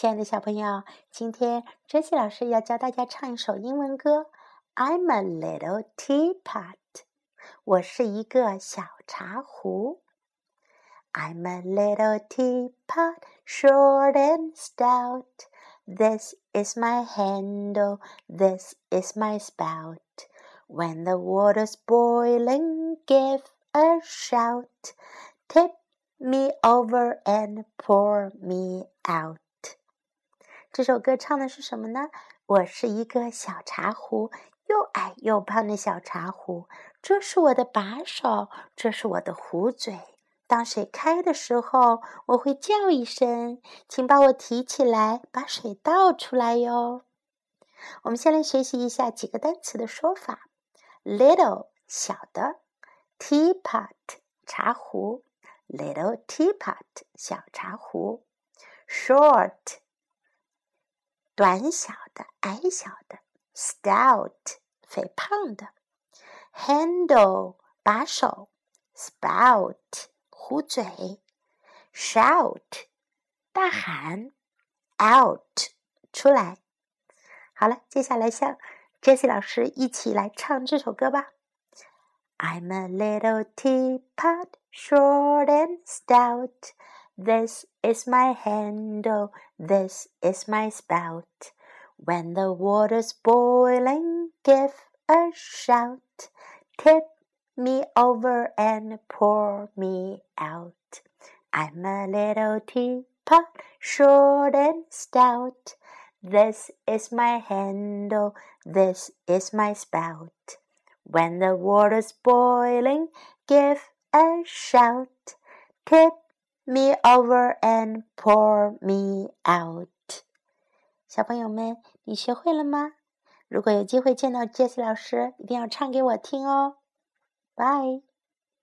亲爱的小朋友，今天 Jessie 老师要教大家唱一首英文歌，I'm a little teapot，我是一个小茶壶。I'm a little teapot, short and stout. This is my handle, this is my spout. When the water's boiling, give a shout. Tip me over and pour me out. 这首歌唱的是什么呢？我是一个小茶壶，又矮又胖的小茶壶。这是我的把手，这是我的壶嘴。当水开的时候，我会叫一声，请把我提起来，把水倒出来哟。我们先来学习一下几个单词的说法：little 小的，teapot 茶壶，little teapot 小茶壶，short。短小的、矮小的；stout，肥胖的；handle，把手；spout，壶嘴；shout，大喊；out，出来。好了，接下来向 Jessie 老师一起来唱这首歌吧。I'm a little teapot, short and stout. This is my handle, this is my spout. When the water's boiling, give a shout. Tip me over and pour me out. I'm a little teapot, short and stout. This is my handle, this is my spout. When the water's boiling, give a shout. Tip me over and pour me out。小朋友们，你学会了吗？如果有机会见到 Jessie 老师，一定要唱给我听哦。Bye。